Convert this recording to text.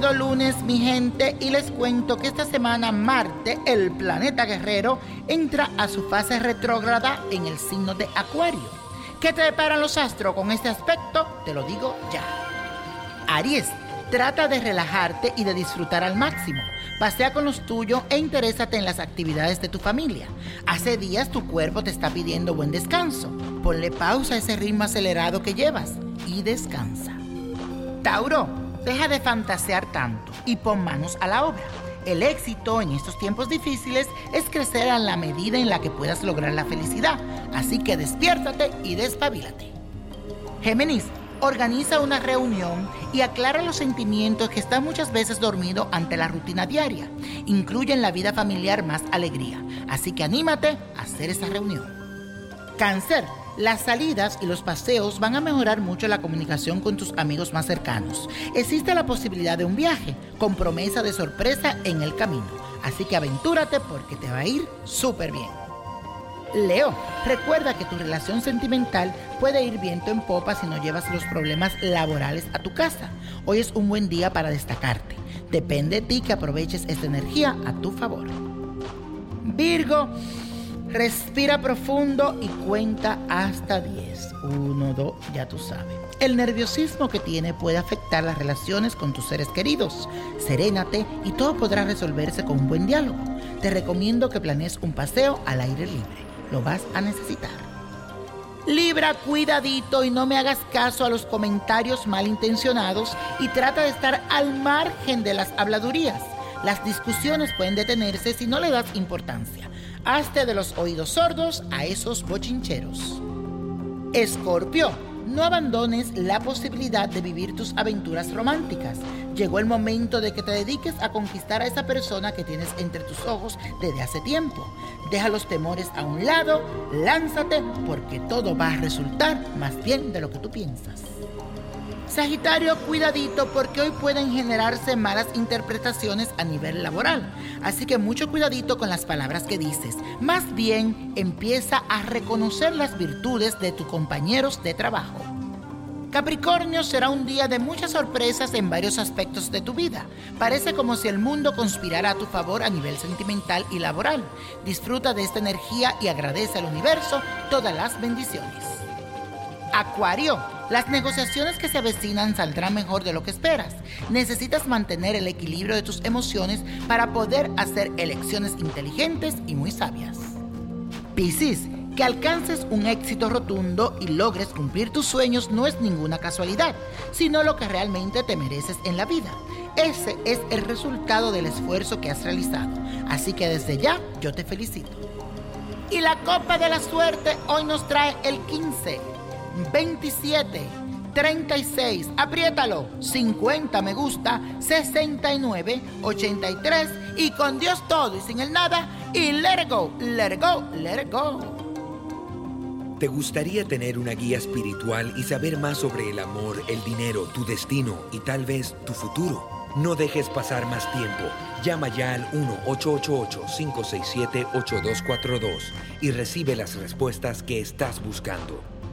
lunes, mi gente, y les cuento que esta semana Marte, el planeta guerrero, entra a su fase retrógrada en el signo de Acuario. ¿Qué te deparan los astros con este aspecto? Te lo digo ya. Aries, trata de relajarte y de disfrutar al máximo. Pasea con los tuyos e interésate en las actividades de tu familia. Hace días tu cuerpo te está pidiendo buen descanso. Ponle pausa a ese ritmo acelerado que llevas y descansa. Tauro, deja de fantasear tanto y pon manos a la obra. El éxito en estos tiempos difíciles es crecer a la medida en la que puedas lograr la felicidad. Así que despiértate y despabilate. Géminis, organiza una reunión y aclara los sentimientos que están muchas veces dormidos ante la rutina diaria. Incluye en la vida familiar más alegría. Así que anímate a hacer esa reunión. Cáncer, las salidas y los paseos van a mejorar mucho la comunicación con tus amigos más cercanos. Existe la posibilidad de un viaje con promesa de sorpresa en el camino. Así que aventúrate porque te va a ir súper bien. Leo, recuerda que tu relación sentimental puede ir viento en popa si no llevas los problemas laborales a tu casa. Hoy es un buen día para destacarte. Depende de ti que aproveches esta energía a tu favor. Virgo, Respira profundo y cuenta hasta 10. 1, 2, ya tú sabes. El nerviosismo que tiene puede afectar las relaciones con tus seres queridos. Serénate y todo podrá resolverse con un buen diálogo. Te recomiendo que planees un paseo al aire libre. Lo vas a necesitar. Libra, cuidadito y no me hagas caso a los comentarios malintencionados y trata de estar al margen de las habladurías. Las discusiones pueden detenerse si no le das importancia. Hazte de los oídos sordos a esos bochincheros. Escorpio, no abandones la posibilidad de vivir tus aventuras románticas. Llegó el momento de que te dediques a conquistar a esa persona que tienes entre tus ojos desde hace tiempo. Deja los temores a un lado, lánzate porque todo va a resultar más bien de lo que tú piensas. Sagitario, cuidadito porque hoy pueden generarse malas interpretaciones a nivel laboral. Así que mucho cuidadito con las palabras que dices. Más bien empieza a reconocer las virtudes de tus compañeros de trabajo. Capricornio será un día de muchas sorpresas en varios aspectos de tu vida. Parece como si el mundo conspirara a tu favor a nivel sentimental y laboral. Disfruta de esta energía y agradece al universo todas las bendiciones. Acuario, las negociaciones que se avecinan saldrán mejor de lo que esperas. Necesitas mantener el equilibrio de tus emociones para poder hacer elecciones inteligentes y muy sabias. Piscis, que alcances un éxito rotundo y logres cumplir tus sueños no es ninguna casualidad, sino lo que realmente te mereces en la vida. Ese es el resultado del esfuerzo que has realizado. Así que desde ya yo te felicito. Y la copa de la suerte hoy nos trae el 15. 27, 36, apriétalo, 50 me gusta, 69, 83 y con Dios todo y sin el nada y let go, let go, let it go. ¿Te gustaría tener una guía espiritual y saber más sobre el amor, el dinero, tu destino y tal vez tu futuro? No dejes pasar más tiempo. Llama ya al 1-888-567-8242 y recibe las respuestas que estás buscando.